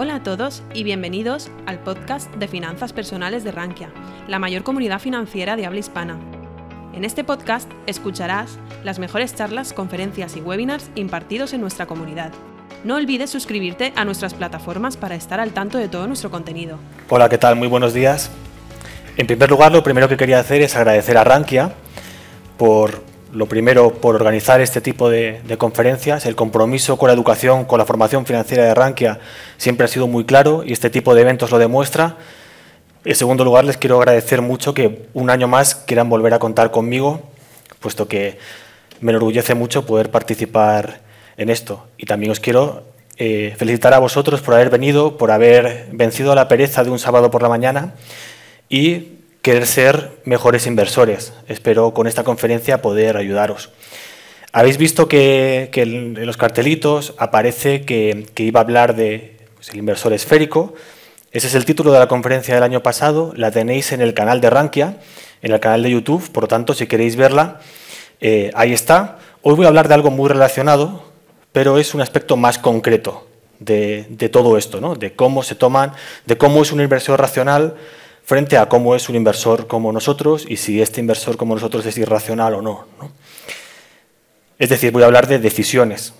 Hola a todos y bienvenidos al podcast de Finanzas Personales de Rankia, la mayor comunidad financiera de habla hispana. En este podcast escucharás las mejores charlas, conferencias y webinars impartidos en nuestra comunidad. No olvides suscribirte a nuestras plataformas para estar al tanto de todo nuestro contenido. Hola, ¿qué tal? Muy buenos días. En primer lugar, lo primero que quería hacer es agradecer a Rankia por lo primero, por organizar este tipo de, conferencias. El compromiso con la educación, con la formación financiera de Rankia siempre ha sido muy claro y este tipo de eventos lo demuestra. En segundo lugar, les quiero agradecer mucho que un año más quieran volver a contar conmigo, puesto que me enorgullece mucho poder participar en esto. Y también os quiero eh, felicitar a vosotros por haber venido, por haber vencido la pereza de un sábado por la mañana y querer ser mejores inversores. Espero con esta conferencia poder ayudaros. Habéis visto que, en los cartelitos aparece que, iba a hablar de pues, el inversor esférico. Ese es el título de la conferencia del año pasado. La tenéis en el canal de Rankia, en el canal de YouTube. Por lo tanto, si queréis verla, eh, ahí está. Hoy voy a hablar de algo muy relacionado, pero es un aspecto más concreto de, de todo esto, ¿no? de cómo se toman, de cómo es un inversor racional, frente a cómo es un inversor como nosotros y si este inversor como nosotros es irracional o no. Es decir, voy a hablar de decisiones.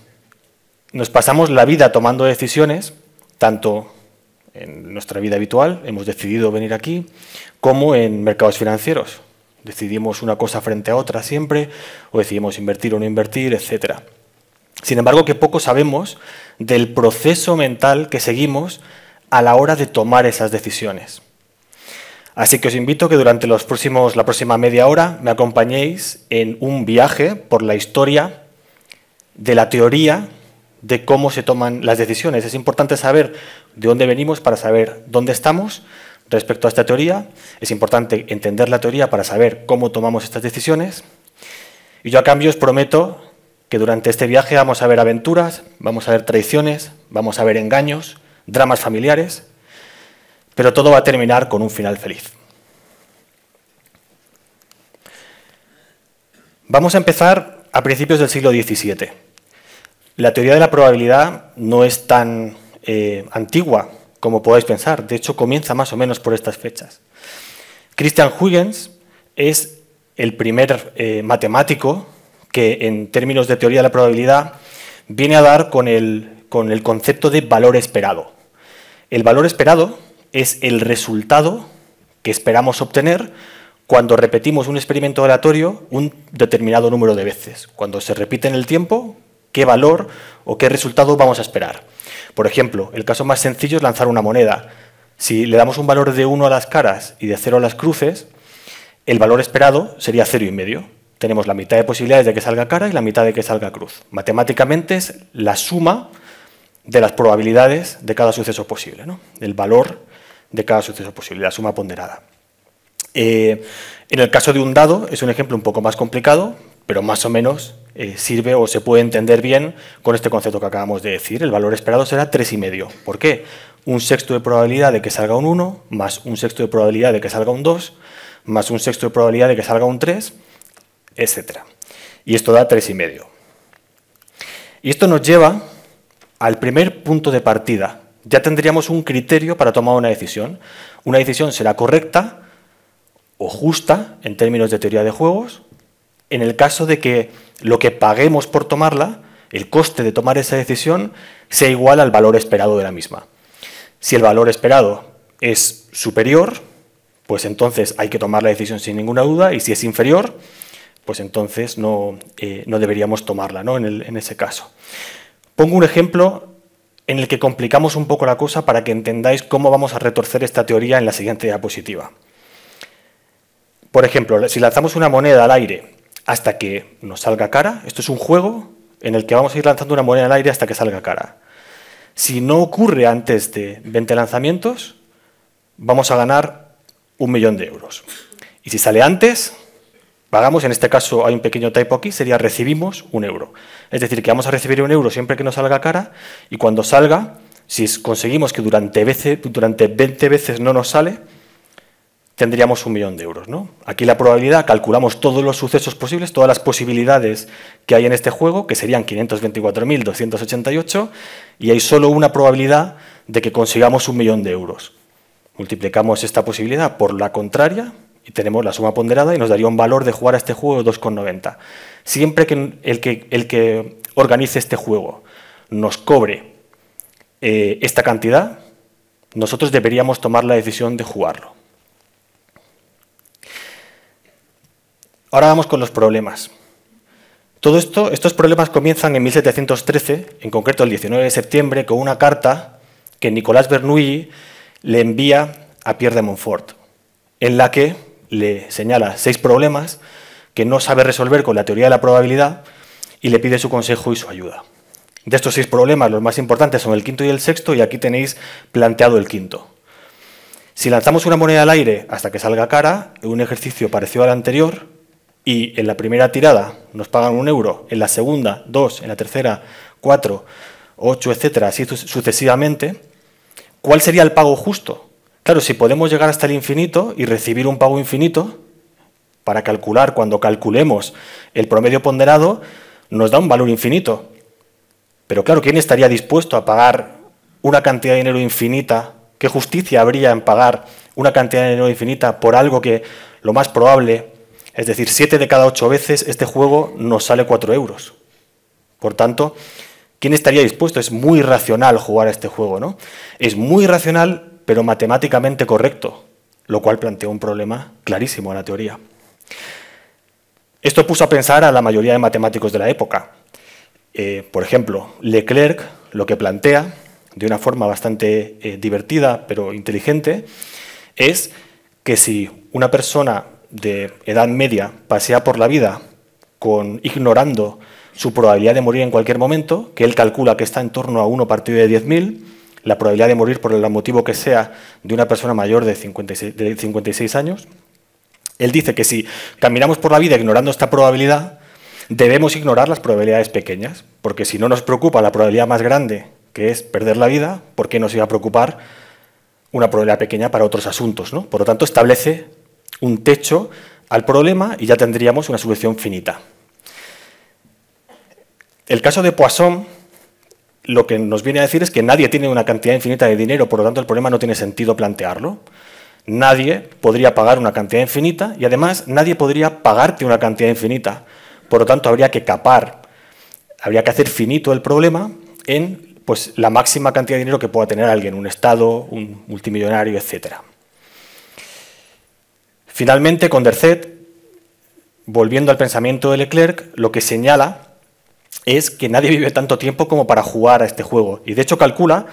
Nos pasamos la vida tomando decisiones, tanto en nuestra vida habitual, hemos decidido venir aquí, como en mercados financieros. Decidimos una cosa frente a otra siempre, o decidimos invertir o no invertir, etc. Sin embargo, que poco sabemos del proceso mental que seguimos a la hora de tomar esas decisiones. Así que os invito a que durante los próximos, la próxima media hora me acompañéis en un viaje por la historia de la teoría de cómo se toman las decisiones. Es importante saber de dónde venimos para saber dónde estamos respecto a esta teoría. Es importante entender la teoría para saber cómo tomamos estas decisiones. Y yo a cambio os prometo que durante este viaje vamos a ver aventuras, vamos a ver traiciones, vamos a ver engaños, dramas familiares, pero todo va a terminar con un final feliz. Vamos a empezar a principios del siglo XVII. La teoría de la probabilidad no es tan eh, antigua como podáis pensar, de hecho comienza más o menos por estas fechas. Christian Huygens es el primer eh, matemático que en términos de teoría de la probabilidad viene a dar con el, con el concepto de valor esperado. El valor esperado es el resultado que esperamos obtener cuando repetimos un experimento aleatorio un determinado número de veces. Cuando se repite en el tiempo, qué valor o qué resultado vamos a esperar. Por ejemplo, el caso más sencillo es lanzar una moneda. Si le damos un valor de 1 a las caras y de 0 a las cruces, el valor esperado sería 0,5. y medio. Tenemos la mitad de posibilidades de que salga cara y la mitad de que salga cruz. Matemáticamente es la suma de las probabilidades de cada suceso posible, ¿no? el valor de cada suceso posible, la suma ponderada. Eh, en el caso de un dado es un ejemplo un poco más complicado, pero más o menos eh, sirve o se puede entender bien con este concepto que acabamos de decir. El valor esperado será 3,5. ¿Por qué? Un sexto de probabilidad de que salga un 1, más un sexto de probabilidad de que salga un 2, más un sexto de probabilidad de que salga un 3, etc. Y esto da 3,5. Y esto nos lleva al primer punto de partida, ya tendríamos un criterio para tomar una decisión. Una decisión será correcta o justa en términos de teoría de juegos en el caso de que lo que paguemos por tomarla, el coste de tomar esa decisión, sea igual al valor esperado de la misma. Si el valor esperado es superior, pues entonces hay que tomar la decisión sin ninguna duda, y si es inferior, pues entonces no, eh, deberíamos tomarla ¿no? en, en ese caso. Pongo un ejemplo en el que complicamos un poco la cosa para que entendáis cómo vamos a retorcer esta teoría en la siguiente diapositiva. Por ejemplo, si lanzamos una moneda al aire hasta que nos salga cara, esto es un juego en el que vamos a ir lanzando una moneda al aire hasta que salga cara. Si no ocurre antes de 20 lanzamientos, vamos a ganar un millón de euros. Y si sale antes, pagamos, en este caso hay un pequeño typo aquí, sería recibimos un euro. Es decir, que vamos a recibir un euro siempre que nos salga cara y cuando salga, si conseguimos que durante, durante 20 veces no nos sale, tendríamos un millón de euros. ¿no? Aquí la probabilidad, calculamos todos los sucesos posibles, todas las posibilidades que hay en este juego, que serían 524.288, y hay solo una probabilidad de que consigamos un millón de euros. Multiplicamos esta posibilidad por la contraria y tenemos la suma ponderada y nos daría un valor de jugar a este juego de 2,90. Siempre que el, que el que organice este juego nos cobre eh, esta cantidad, nosotros deberíamos tomar la decisión de jugarlo. Ahora vamos con los problemas. Todo esto, estos problemas comienzan en 1713, en concreto el 19 de septiembre, con una carta que Nicolás Bernoulli le envía a Pierre de Montfort, en la que le señala seis problemas que no sabe resolver con la teoría de la probabilidad y le pide su consejo y su ayuda. De estos seis problemas, los más importantes son el quinto y el sexto, y aquí tenéis planteado el quinto. Si lanzamos una moneda al aire hasta que salga cara, un ejercicio parecido al anterior, y en la primera tirada nos pagan un euro, en la segunda dos, en la tercera cuatro, ocho, etcétera, así sucesivamente, ¿cuál sería el pago justo? Claro, si podemos llegar hasta el infinito y recibir un pago infinito, para calcular, cuando calculemos el promedio ponderado, nos da un valor infinito. Pero claro, ¿quién estaría dispuesto a pagar una cantidad de dinero infinita? ¿Qué justicia habría en pagar una cantidad de dinero infinita por algo que lo más probable es decir, 7 de cada 8 veces este juego nos sale 4 euros. Por tanto, ¿quién estaría dispuesto? Es muy racional jugar a este juego, ¿no? Es muy racional, pero matemáticamente correcto, lo cual plantea un problema clarísimo en la teoría. Esto puso a pensar a la mayoría de matemáticos de la época. Eh, por ejemplo, Leclerc lo que plantea, de una forma bastante eh, divertida pero inteligente, es que si una persona de edad media pasea por la vida con, ignorando su probabilidad de morir en cualquier momento, que él calcula que está en torno a 1 partido de 10.000, la probabilidad de morir por el motivo que sea de una persona mayor de 56, de 56 años, él dice que si caminamos por la vida ignorando esta probabilidad, debemos ignorar las probabilidades pequeñas, porque si no nos preocupa la probabilidad más grande, que es perder la vida, ¿por qué nos iba a preocupar una probabilidad pequeña para otros asuntos? ¿no? Por lo tanto, establece un techo al problema y ya tendríamos una solución finita. El caso de Poisson lo que nos viene a decir es que nadie tiene una cantidad infinita de dinero, por lo tanto el problema no tiene sentido plantearlo. Nadie podría pagar una cantidad infinita y además nadie podría pagarte una cantidad infinita. Por lo tanto habría que capar, habría que hacer finito el problema en pues, la máxima cantidad de dinero que pueda tener alguien, un Estado, un multimillonario, etcétera. Finalmente, Condorcet, volviendo al pensamiento de Leclerc, lo que señala es que nadie vive tanto tiempo como para jugar a este juego. Y de hecho calcula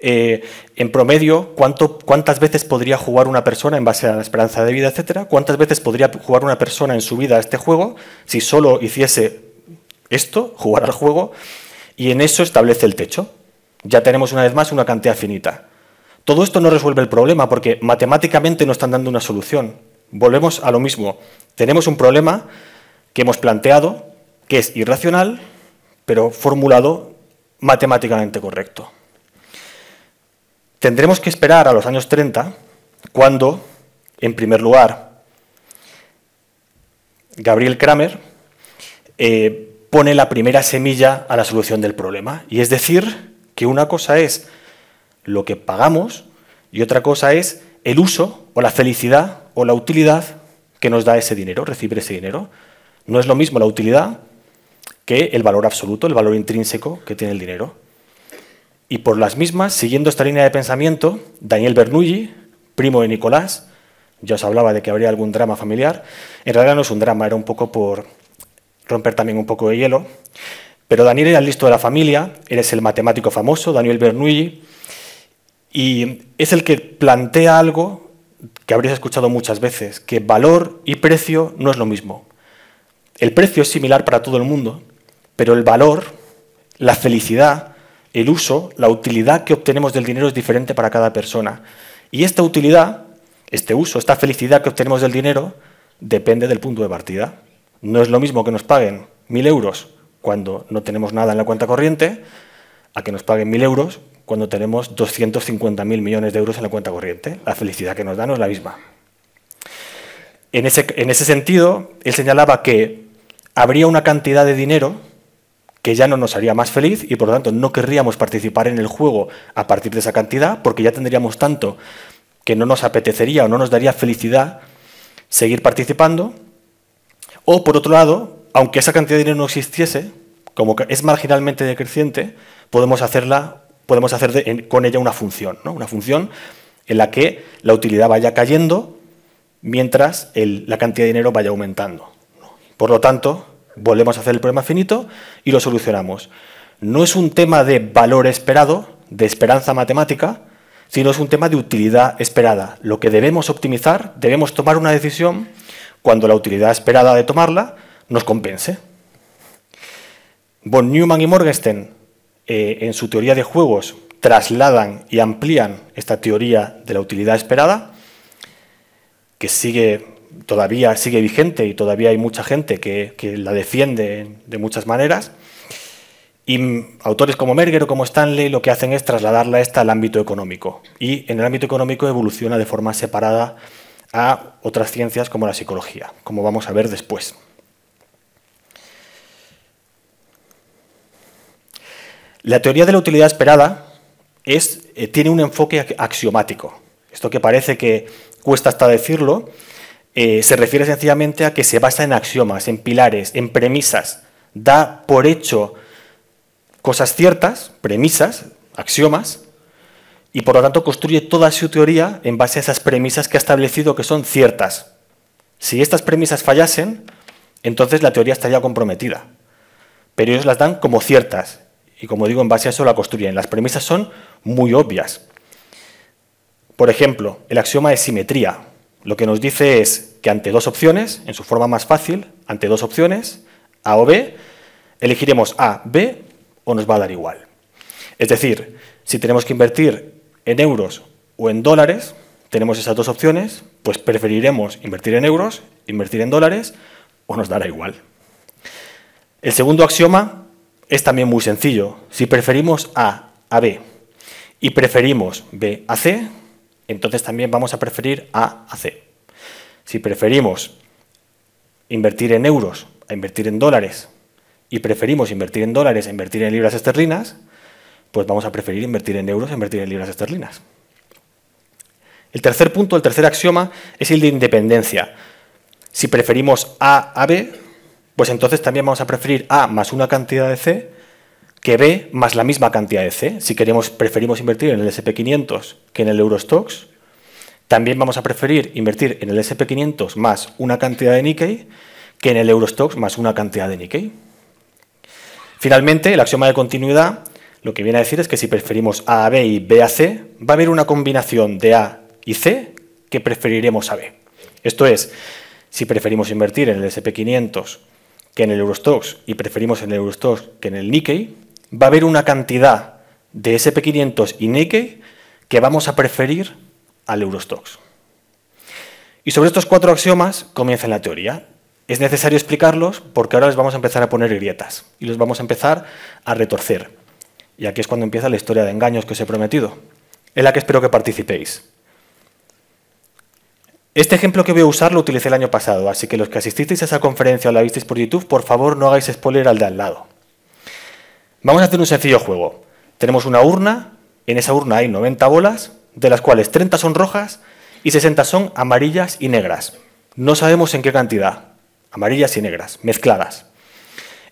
eh, en promedio cuántas veces podría jugar una persona en base a la esperanza de vida, etcétera, cuántas veces podría jugar una persona en su vida a este juego si solo hiciese esto, jugar al juego, y en eso establece el techo. Ya tenemos una vez más una cantidad finita. Todo esto no resuelve el problema porque matemáticamente no están dando una solución. Volvemos a lo mismo. Tenemos un problema que hemos planteado, que es irracional, pero formulado matemáticamente correcto. Tendremos que esperar a los años 30, cuando, en primer lugar, Gabriel Kramer eh, pone la primera semilla a la solución del problema. Y es decir, que una cosa es lo que pagamos y otra cosa es el uso o la felicidad o la utilidad que nos da ese dinero, recibir ese dinero. No es lo mismo la utilidad que el valor absoluto, el valor intrínseco que tiene el dinero. Y por las mismas, siguiendo esta línea de pensamiento, Daniel Bernoulli, primo de Nicolás, ya os hablaba de que habría algún drama familiar, en realidad no es un drama, era un poco por romper también un poco de hielo, pero Daniel era el listo de la familia, eres el matemático famoso, Daniel Bernoulli, y es el que plantea algo que habréis escuchado muchas veces, que valor y precio no es lo mismo. El precio es similar para todo el mundo, pero el valor, la felicidad, el uso, la utilidad que obtenemos del dinero es diferente para cada persona. Y esta utilidad, este uso, esta felicidad que obtenemos del dinero, depende del punto de partida. No es lo mismo que nos paguen mil euros cuando no tenemos nada en la cuenta corriente, a que nos paguen mil euros cuando tenemos 250.000 millones de euros en la cuenta corriente. La felicidad que nos da no es la misma. En ese, en ese sentido, él señalaba que habría una cantidad de dinero que ya no nos haría más feliz y por lo tanto no querríamos participar en el juego a partir de esa cantidad porque ya tendríamos tanto que no nos apetecería o no nos daría felicidad seguir participando. O por otro lado, aunque esa cantidad de dinero no existiese, como es marginalmente decreciente, podemos hacerla, podemos hacer con ella una función, ¿no? una función en la que la utilidad vaya cayendo mientras la cantidad de dinero vaya aumentando. Por lo tanto, volvemos a hacer el problema finito y lo solucionamos. No es un tema de valor esperado, de esperanza matemática, sino es un tema de utilidad esperada. Lo que debemos optimizar, debemos tomar una decisión cuando la utilidad esperada de tomarla nos compense. Von Neumann y Morgenstern, eh, en su teoría de juegos, trasladan y amplían esta teoría de la utilidad esperada, que sigue todavía sigue vigente y todavía hay mucha gente que, la defiende de muchas maneras. Y autores como Merger o como Stanley lo que hacen es trasladarla esta al ámbito económico. Y en el ámbito económico evoluciona de forma separada a otras ciencias como la psicología, como vamos a ver después. La teoría de la utilidad esperada es, eh, tiene un enfoque axiomático. Esto que parece que cuesta hasta decirlo, eh, se refiere sencillamente a que se basa en axiomas, en pilares, en premisas. Da por hecho cosas ciertas, premisas, axiomas, y por lo tanto construye toda su teoría en base a esas premisas que ha establecido que son ciertas. Si estas premisas fallasen, entonces la teoría estaría comprometida. Pero ellos las dan como ciertas, y como digo, en base a eso la construyen. Las premisas son muy obvias. Por ejemplo, el axioma de simetría. Lo que nos dice es que ante dos opciones, en su forma más fácil, ante dos opciones, A o B, elegiremos A, B o nos va a dar igual. Es decir, si tenemos que invertir en euros o en dólares, tenemos esas dos opciones, pues preferiremos invertir en euros, invertir en dólares o nos dará igual. El segundo axioma es también muy sencillo. Si preferimos A a B y preferimos B a C, entonces también vamos a preferir A a C. Si preferimos invertir en euros a invertir en dólares y preferimos invertir en dólares a invertir en libras esterlinas, pues vamos a preferir invertir en euros a invertir en libras esterlinas. El tercer punto, el tercer axioma, es el de independencia. Si preferimos A a B, pues entonces también vamos a preferir A más una cantidad de C que B más la misma cantidad de C. Si queremos, preferimos invertir en el SP500 que en el Eurostox, también vamos a preferir invertir en el SP500 más una cantidad de Nikkei que en el Eurostox más una cantidad de Nikkei. Finalmente, el axioma de continuidad lo que viene a decir es que si preferimos A a B y B a C, va a haber una combinación de A y C que preferiremos a B. Esto es, si preferimos invertir en el SP500 que en el Eurostox y preferimos en el Eurostox que en el Nikkei, va a haber una cantidad de SP500 y Nikkei que vamos a preferir al Eurostox. Y sobre estos cuatro axiomas comienza la teoría. Es necesario explicarlos porque ahora les vamos a empezar a poner grietas y los vamos a empezar a retorcer. Y aquí es cuando empieza la historia de engaños que os he prometido, en la que espero que participéis. Este ejemplo que voy a usar lo utilicé el año pasado, así que los que asististeis a esa conferencia o la visteis por YouTube, por favor no hagáis spoiler al de al lado. Vamos a hacer un sencillo juego. Tenemos una urna, en esa urna hay 90 bolas, de las cuales 30 son rojas y 60 son amarillas y negras. No sabemos en qué cantidad, amarillas y negras, mezcladas.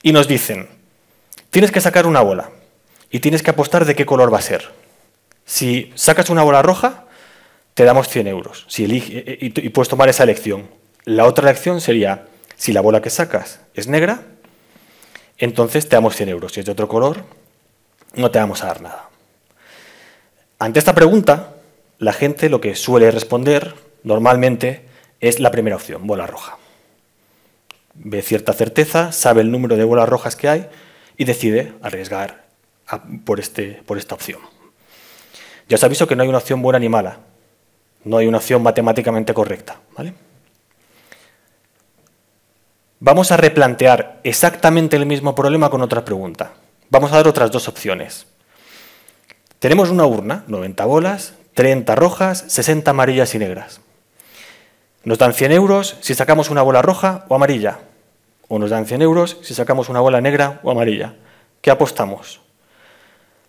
Y nos dicen, tienes que sacar una bola y tienes que apostar de qué color va a ser. Si sacas una bola roja, te damos 100 euros si elige, y, y puedes tomar esa elección. La otra elección sería, si la bola que sacas es negra, entonces te damos 100 euros. Si es de otro color, no te vamos a dar nada. Ante esta pregunta, la gente lo que suele responder normalmente es la primera opción, bola roja. Ve cierta certeza, sabe el número de bolas rojas que hay y decide arriesgar por, este, por esta opción. Ya os aviso que no hay una opción buena ni mala. No hay una opción matemáticamente correcta. ¿vale? Vamos a replantear exactamente el mismo problema con otra pregunta. Vamos a dar otras dos opciones. Tenemos una urna, 90 bolas, 30 rojas, 60 amarillas y negras. Nos dan 100 euros si sacamos una bola roja o amarilla. O nos dan 100 euros si sacamos una bola negra o amarilla. ¿qué apostamos?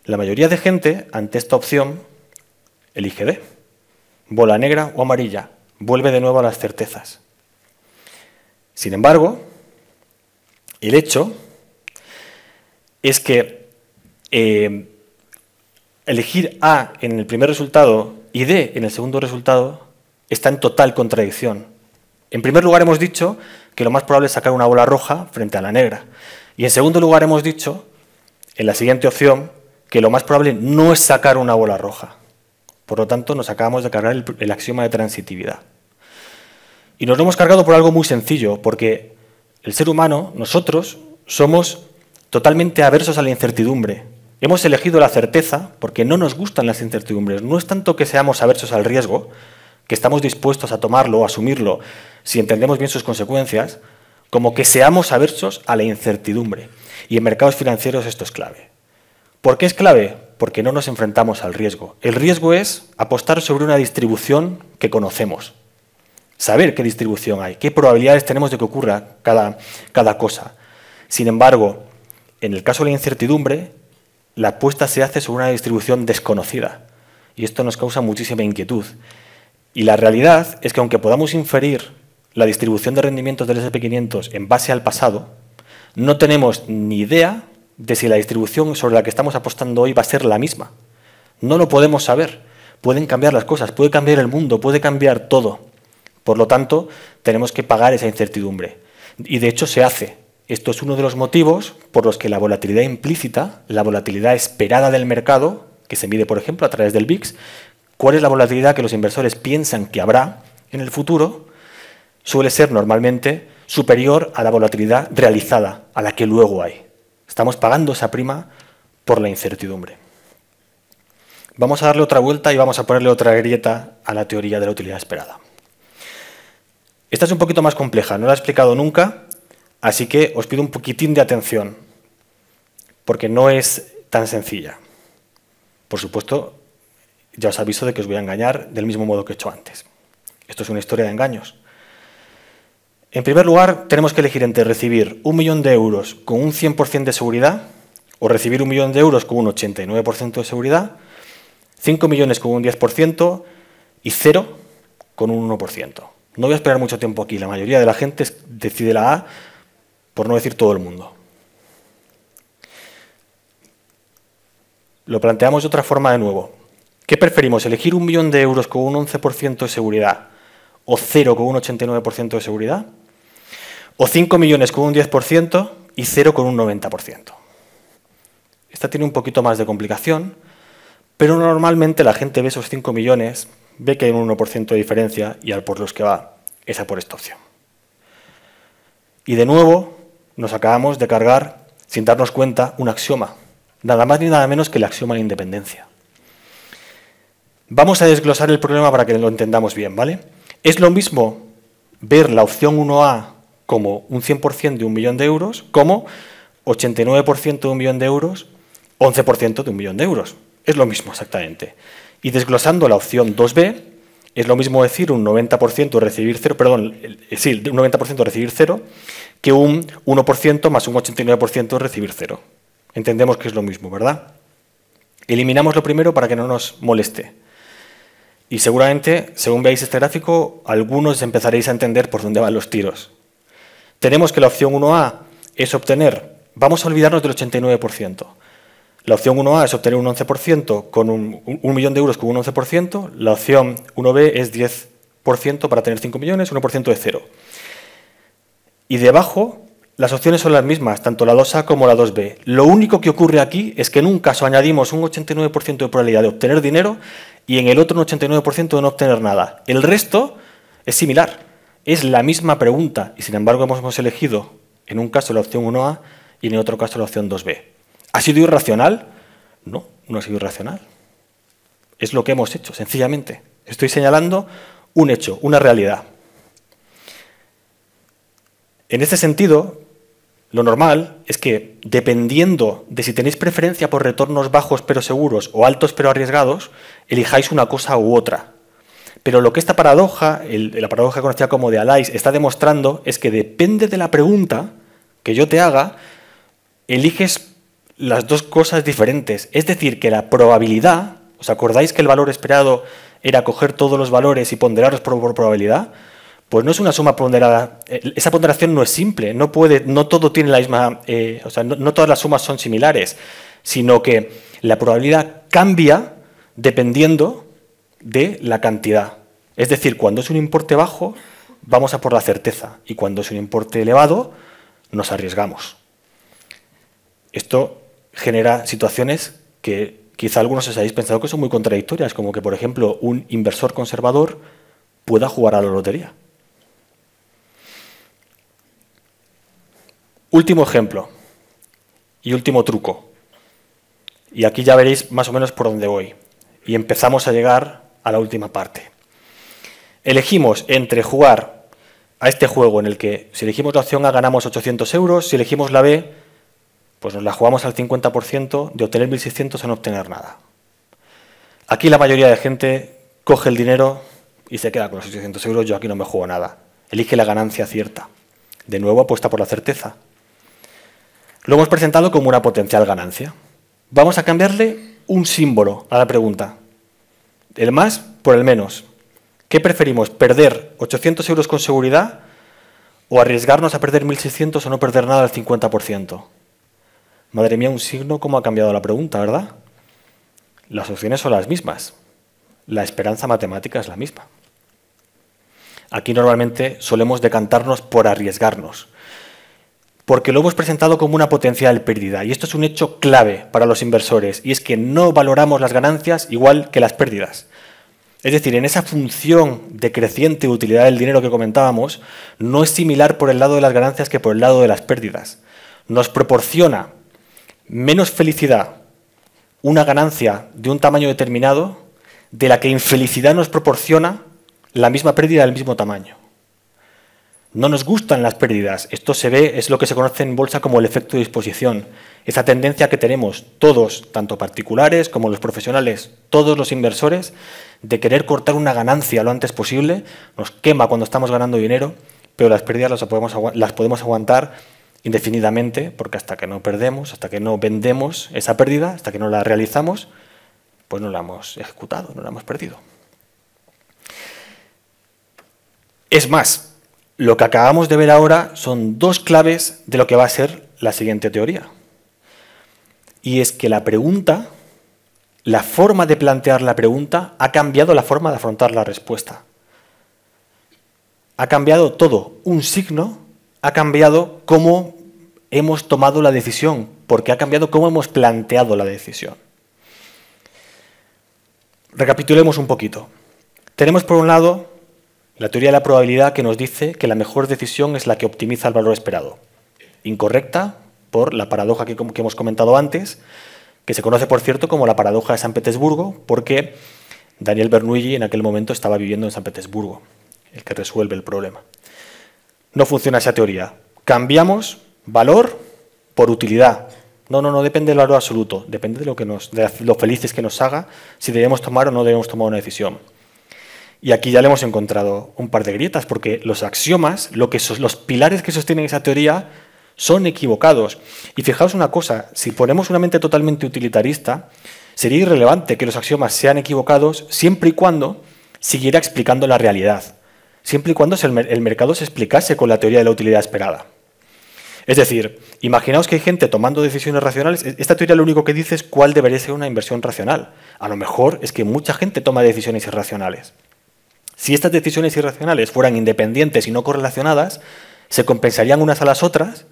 La mayoría de gente, ante esta opción, elige D. Bola negra o amarilla. Vuelve de nuevo a las certezas. Sin embargo, el hecho es que eh, elegir A en el primer resultado y D en el segundo resultado está en total contradicción. En primer lugar hemos dicho que lo más probable es sacar una bola roja frente a la negra. Y en segundo lugar hemos dicho, en la siguiente opción, que lo más probable no es sacar una bola roja. Por lo tanto, nos acabamos de cargar el, axioma de transitividad. Y nos lo hemos cargado por algo muy sencillo, porque el ser humano, nosotros, somos totalmente aversos a la incertidumbre. Hemos elegido la certeza porque no nos gustan las incertidumbres. No es tanto que seamos aversos al riesgo, que estamos dispuestos a tomarlo o asumirlo si entendemos bien sus consecuencias, como que seamos aversos a la incertidumbre. Y en mercados financieros esto es clave. ¿Por qué es clave? Porque no nos enfrentamos al riesgo. El riesgo es apostar sobre una distribución que conocemos. Saber qué distribución hay, qué probabilidades tenemos de que ocurra cada, cada cosa. Sin embargo, en el caso de la incertidumbre, la apuesta se hace sobre una distribución desconocida. Y esto nos causa muchísima inquietud. Y la realidad es que aunque podamos inferir la distribución de rendimientos del SP500 en base al pasado, no tenemos ni idea de si la distribución sobre la que estamos apostando hoy va a ser la misma. No lo podemos saber. Pueden cambiar las cosas, puede cambiar el mundo, puede cambiar todo. Por lo tanto, tenemos que pagar esa incertidumbre. Y de hecho se hace. Esto es uno de los motivos por los que la volatilidad implícita, la volatilidad esperada del mercado, que se mide, por ejemplo, a través del VIX, cuál es la volatilidad que los inversores piensan que habrá en el futuro, suele ser normalmente superior a la volatilidad realizada, a la que luego hay. Estamos pagando esa prima por la incertidumbre. Vamos a darle otra vuelta y vamos a ponerle otra grieta a la teoría de la utilidad esperada. Esta es un poquito más compleja, no la he explicado nunca, así que os pido un poquitín de atención, porque no es tan sencilla. Por supuesto, ya os aviso de que os voy a engañar del mismo modo que he hecho antes. Esto es una historia de engaños. En primer lugar, tenemos que elegir entre recibir un millón de euros con un 100% de seguridad o recibir un millón de euros con un 89% de seguridad, 5 millones con un 10% y 0 con un 1%. No voy a esperar mucho tiempo aquí. La mayoría de la gente decide la A, por no decir todo el mundo. Lo planteamos de otra forma de nuevo. ¿Qué preferimos? ¿Elegir un millón de euros con un 11% de seguridad o cero con un 89% de seguridad? ¿O 5 millones con un 10% y cero con un 90%? Esta tiene un poquito más de complicación, pero normalmente la gente ve esos 5 millones, ve que hay un 1% de diferencia y al por los que va es a por esta opción. Y de nuevo nos acabamos de cargar, sin darnos cuenta, un axioma, nada más ni nada menos que el axioma de independencia. Vamos a desglosar el problema para que lo entendamos bien, ¿vale? Es lo mismo ver la opción 1A como un 100% de un millón de euros, como 89% de un millón de euros, 11% de un millón de euros. Es lo mismo exactamente. Y desglosando la opción 2B, es lo mismo decir un 90% recibir cero, perdón, sí, un 90% recibir cero, que un 1% más un 89% recibir cero. Entendemos que es lo mismo, ¿verdad? Eliminamos lo primero para que no nos moleste. Y seguramente, según veáis este gráfico, algunos empezaréis a entender por dónde van los tiros. Tenemos que la opción 1A es obtener, vamos a olvidarnos del 89%. La opción 1A es obtener un 11% con un, millón de euros con un 11%. La opción 1B es 10% para tener 5 millones, 1% de cero. Y debajo las opciones son las mismas, tanto la 2A como la 2B. Lo único que ocurre aquí es que en un caso añadimos un 89% de probabilidad de obtener dinero y en el otro un 89% de no obtener nada. El resto es similar, es la misma pregunta y sin embargo hemos elegido en un caso la opción 1A y en otro caso la opción 2B. ¿Ha sido irracional? No, no ha sido irracional. Es lo que hemos hecho, sencillamente. Estoy señalando un hecho, una realidad. En este sentido, lo normal es que, dependiendo de si tenéis preferencia por retornos bajos pero seguros o altos pero arriesgados, elijáis una cosa u otra. Pero lo que esta paradoja, la paradoja conocida como de Alais, está demostrando es que depende de la pregunta que yo te haga, eliges las dos cosas diferentes. Es decir, que la probabilidad, ¿os acordáis que el valor esperado era coger todos los valores y ponderarlos por, probabilidad? Pues no es una suma ponderada. Esa ponderación no es simple, no, puede, no todo tiene la misma, eh, o sea, no todas las sumas son similares, sino que la probabilidad cambia dependiendo de la cantidad. Es decir, cuando es un importe bajo, vamos a por la certeza, y cuando es un importe elevado, nos arriesgamos. Esto genera situaciones que quizá algunos os hayáis pensado que son muy contradictorias, como que, por ejemplo, un inversor conservador pueda jugar a la lotería. Último ejemplo y último truco. Y aquí ya veréis más o menos por dónde voy. Y empezamos a llegar a la última parte. Elegimos entre jugar a este juego en el que si elegimos la opción A ganamos 800 euros, si elegimos la B, pues nos la jugamos al 50% de obtener 1.600 a no obtener nada. Aquí la mayoría de gente coge el dinero y se queda con los 800 euros, yo aquí no me juego nada. Elige la ganancia cierta. De nuevo apuesta por la certeza. Lo hemos presentado como una potencial ganancia. Vamos a cambiarle un símbolo a la pregunta. El más por el menos. ¿Qué preferimos? ¿Perder 800 euros con seguridad o arriesgarnos a perder 1.600 o no perder nada al 50%? Madre mía, un signo, ¿cómo ha cambiado la pregunta, verdad? Las opciones son las mismas. La esperanza matemática es la misma. Aquí normalmente solemos decantarnos por arriesgarnos porque lo hemos presentado como una potencial pérdida. Y esto es un hecho clave para los inversores, y es que no valoramos las ganancias igual que las pérdidas. Es decir, en esa función de creciente utilidad del dinero que comentábamos, no es similar por el lado de las ganancias que por el lado de las pérdidas. Nos proporciona menos felicidad una ganancia de un tamaño determinado de la que infelicidad nos proporciona la misma pérdida del mismo tamaño. No nos gustan las pérdidas. Esto se ve, es lo que se conoce en bolsa como el efecto de disposición. Esa tendencia que tenemos todos, tanto particulares como los profesionales, todos los inversores, de querer cortar una ganancia lo antes posible, nos quema cuando estamos ganando dinero, pero las pérdidas las podemos, las podemos aguantar indefinidamente, porque hasta que no perdemos, hasta que no vendemos esa pérdida, hasta que no la realizamos, pues no la hemos ejecutado, no la hemos perdido. Es más, lo que acabamos de ver ahora son dos claves de lo que va a ser la siguiente teoría. Y es que la pregunta, la forma de plantear la pregunta, ha cambiado la forma de afrontar la respuesta. Ha cambiado todo. Un signo ha cambiado cómo hemos tomado la decisión, porque ha cambiado cómo hemos planteado la decisión. Recapitulemos un poquito. Tenemos por un lado la teoría de la probabilidad que nos dice que la mejor decisión es la que optimiza el valor esperado. Incorrecta por la paradoja que, hemos comentado antes, que se conoce, por cierto, como la paradoja de San Petersburgo, porque Daniel Bernoulli en aquel momento estaba viviendo en San Petersburgo, el que resuelve el problema. No funciona esa teoría. Cambiamos valor por utilidad. No, no, no depende del valor absoluto, depende de lo, que nos, de lo felices que nos haga, si debemos tomar o no debemos tomar una decisión. Y aquí ya le hemos encontrado un par de grietas, porque los axiomas, los pilares que sostienen esa teoría, son equivocados. Y fijaos una cosa, si ponemos una mente totalmente utilitarista, sería irrelevante que los axiomas sean equivocados siempre y cuando siguiera explicando la realidad, siempre y cuando el mercado se explicase con la teoría de la utilidad esperada. Es decir, imaginaos que hay gente tomando decisiones racionales. E-, esta teoría lo único que dice es cuál debería ser una inversión racional. A lo mejor es que mucha gente toma decisiones irracionales. Si estas decisiones irracionales fueran independientes y no correlacionadas, se compensarían unas a las otras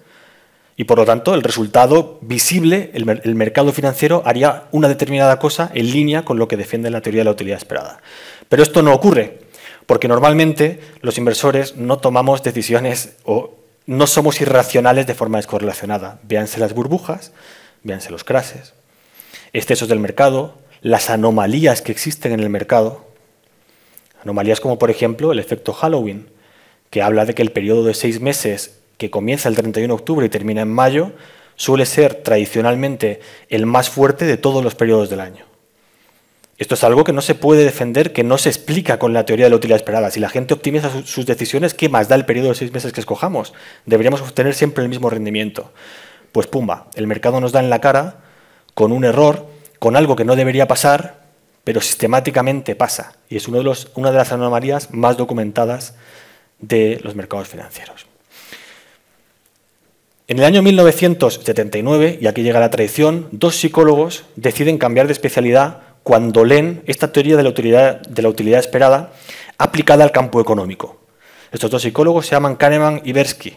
y por lo tanto el resultado visible, el, mercado financiero haría una determinada cosa en línea con lo que defiende la teoría de la utilidad esperada. Pero esto no ocurre, porque normalmente los inversores no tomamos decisiones o no somos irracionales de forma descorrelacionada. Véanse las burbujas, véanse los crases, excesos del mercado, las anomalías que existen en el mercado, Anomalías como, por ejemplo, el efecto Halloween, que habla de que el periodo de seis meses que comienza el 31 de octubre y termina en mayo suele ser tradicionalmente el más fuerte de todos los periodos del año. Esto es algo que no se puede defender, que no se explica con la teoría de la utilidad esperada. Si la gente optimiza sus decisiones, ¿qué más da el periodo de seis meses que escojamos? Deberíamos obtener siempre el mismo rendimiento. pues pumba, el mercado nos da en la cara con un error, con algo que no debería pasar, pero sistemáticamente pasa. Y es una de las anomalías más documentadas de los mercados financieros. En el año 1979, y aquí llega la tradición, dos psicólogos deciden cambiar de especialidad cuando leen esta teoría de la utilidad, esperada aplicada al campo económico. Estos dos psicólogos se llaman Kahneman y Bersky.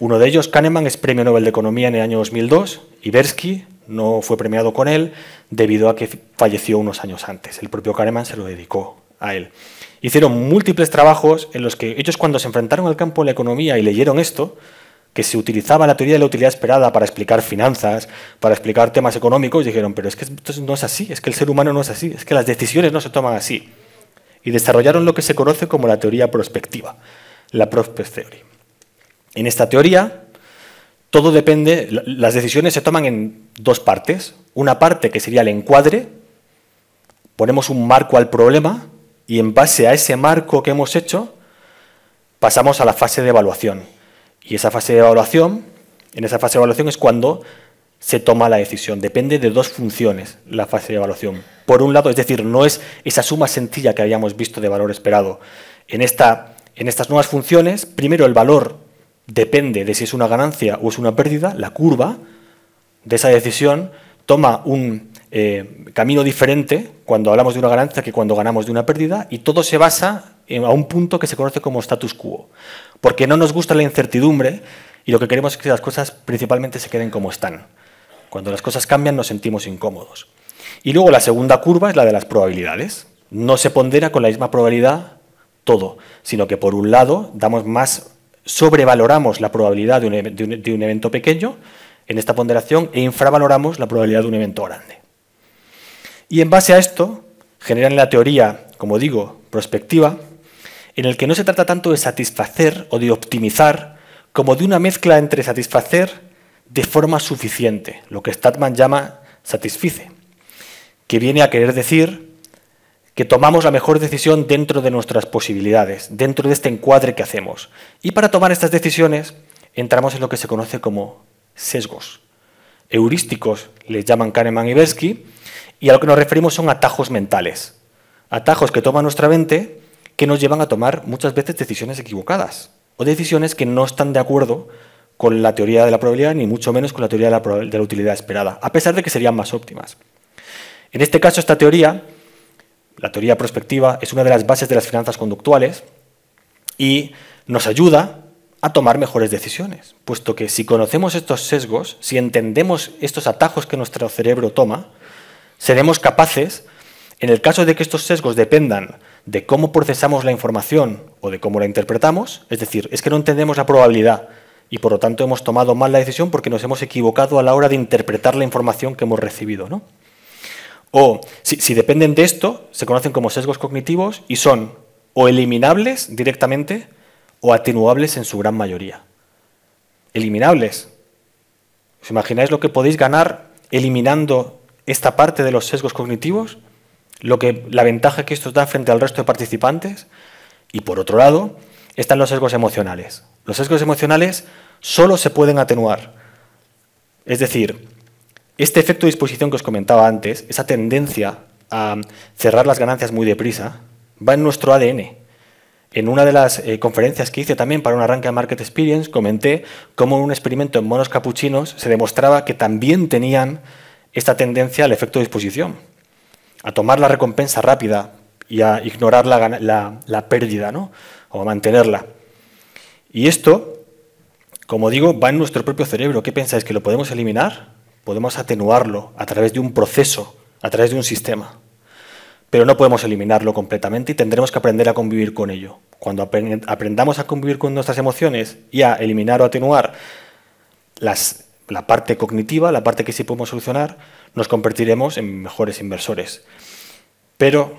Uno de ellos, Kahneman, es premio Nobel de Economía en el año 2002 y Bersky no fue premiado con él debido a que falleció unos años antes. El propio Kahneman se lo dedicó a él. Hicieron múltiples trabajos en los que ellos cuando se enfrentaron al campo de la economía y leyeron esto, que se utilizaba la teoría de la utilidad esperada para explicar finanzas, para explicar temas económicos, dijeron, pero es que esto no es así, es que el ser humano no es así, es que las decisiones no se toman así. Y desarrollaron lo que se conoce como la teoría prospectiva, la prospect theory. En esta teoría, todo depende, las decisiones se toman en dos partes. Una parte que sería el encuadre, ponemos un marco al problema y en base a ese marco que hemos hecho, pasamos a la fase de evaluación. Y esa fase de evaluación, en esa fase de evaluación es cuando se toma la decisión. Depende de dos funciones la fase de evaluación. Por un lado, es decir, no es esa suma sencilla que habíamos visto de valor esperado. En, esta, en estas nuevas funciones, primero el valor depende de si es una ganancia o es una pérdida, la curva de esa decisión toma un eh, camino diferente cuando hablamos de una ganancia que cuando ganamos de una pérdida y todo se basa en, a un punto que se conoce como status quo, porque no nos gusta la incertidumbre y lo que queremos es que las cosas principalmente se queden como están. Cuando las cosas cambian nos sentimos incómodos. Y luego la segunda curva es la de las probabilidades. No se pondera con la misma probabilidad todo, sino que por un lado damos más, sobrevaloramos la probabilidad de un, evento pequeño en esta ponderación e infravaloramos la probabilidad de un evento grande. Y en base a esto generan la teoría, como digo, prospectiva, en el que no se trata tanto de satisfacer o de optimizar como de una mezcla entre satisfacer de forma suficiente, lo que Statman llama satisfice, que viene a querer decir que tomamos la mejor decisión dentro de nuestras posibilidades, dentro de este encuadre que hacemos. Y para tomar estas decisiones entramos en lo que se conoce como sesgos. Heurísticos les llaman Kahneman y Bersky, y a lo que nos referimos son atajos mentales. Atajos que toma nuestra mente que nos llevan a tomar muchas veces decisiones equivocadas o decisiones que no están de acuerdo con la teoría de la probabilidad ni mucho menos con la teoría de la, de la utilidad esperada, a pesar de que serían más óptimas. En este caso, esta teoría, la teoría prospectiva, es una de las bases de las finanzas conductuales y nos ayuda a tomar mejores decisiones, puesto que si conocemos estos sesgos, si entendemos estos atajos que nuestro cerebro toma, seremos capaces, en el caso de que estos sesgos dependan de cómo procesamos la información o de cómo la interpretamos, es decir, es que no entendemos la probabilidad y por lo tanto hemos tomado mal la decisión porque nos hemos equivocado a la hora de interpretar la información que hemos recibido. ¿no? O si, dependen de esto, se conocen como sesgos cognitivos y son o eliminables directamente o atenuables en su gran mayoría. Eliminables. ¿Os imagináis lo que podéis ganar eliminando esta parte de los sesgos cognitivos? Lo que, la ventaja que esto da frente al resto de participantes. Y por otro lado, están los sesgos emocionales. Los sesgos emocionales solo se pueden atenuar. Es decir, este efecto de disposición que os comentaba antes, esa tendencia a cerrar las ganancias muy deprisa, va en nuestro ADN. En una de las eh, conferencias que hice también para un arranque de Market Experience, comenté cómo en un experimento en monos capuchinos se demostraba que también tenían esta tendencia al efecto de disposición, a tomar la recompensa rápida y a ignorar la, la pérdida, ¿no? o a mantenerla. Y esto, como digo, va en nuestro propio cerebro. ¿Qué pensáis? ¿Que lo podemos eliminar? Podemos atenuarlo a través de un proceso, a través de un sistema pero no podemos eliminarlo completamente y tendremos que aprender a convivir con ello. Cuando aprendamos a convivir con nuestras emociones y a eliminar o atenuar la parte cognitiva, la parte que sí podemos solucionar, nos convertiremos en mejores inversores. Pero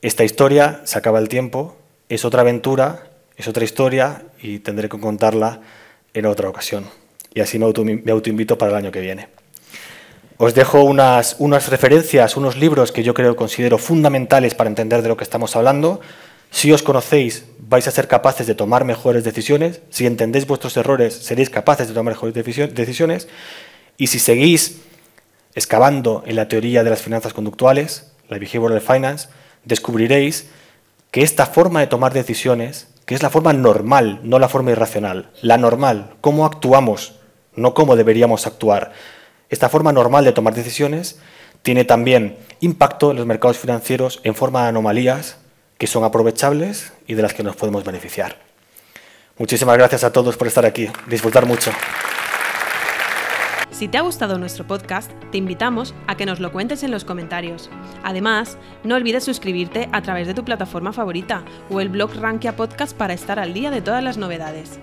esta historia se acaba el tiempo, es otra aventura, es otra historia y tendré que contarla en otra ocasión. Y así me, autoinvito para el año que viene. Os dejo unas, unas referencias, unos libros que yo creo considero fundamentales para entender de lo que estamos hablando. Si os conocéis, vais a ser capaces de tomar mejores decisiones. Si entendéis vuestros errores, seréis capaces de tomar mejores decisiones. Y si seguís excavando en la teoría de las finanzas conductuales, la behavioral finance, descubriréis que esta forma de tomar decisiones, que es la forma normal, no la forma irracional, la normal, cómo actuamos, no cómo deberíamos actuar, esta forma normal de tomar decisiones tiene también impacto en los mercados financieros en forma de anomalías que son aprovechables y de las que nos podemos beneficiar. Muchísimas gracias a todos por estar aquí. Disfrutar mucho. Si te ha gustado nuestro podcast, te invitamos a que nos lo cuentes en los comentarios. Además, no olvides suscribirte a través de tu plataforma favorita o el blog Rankia Podcast para estar al día de todas las novedades.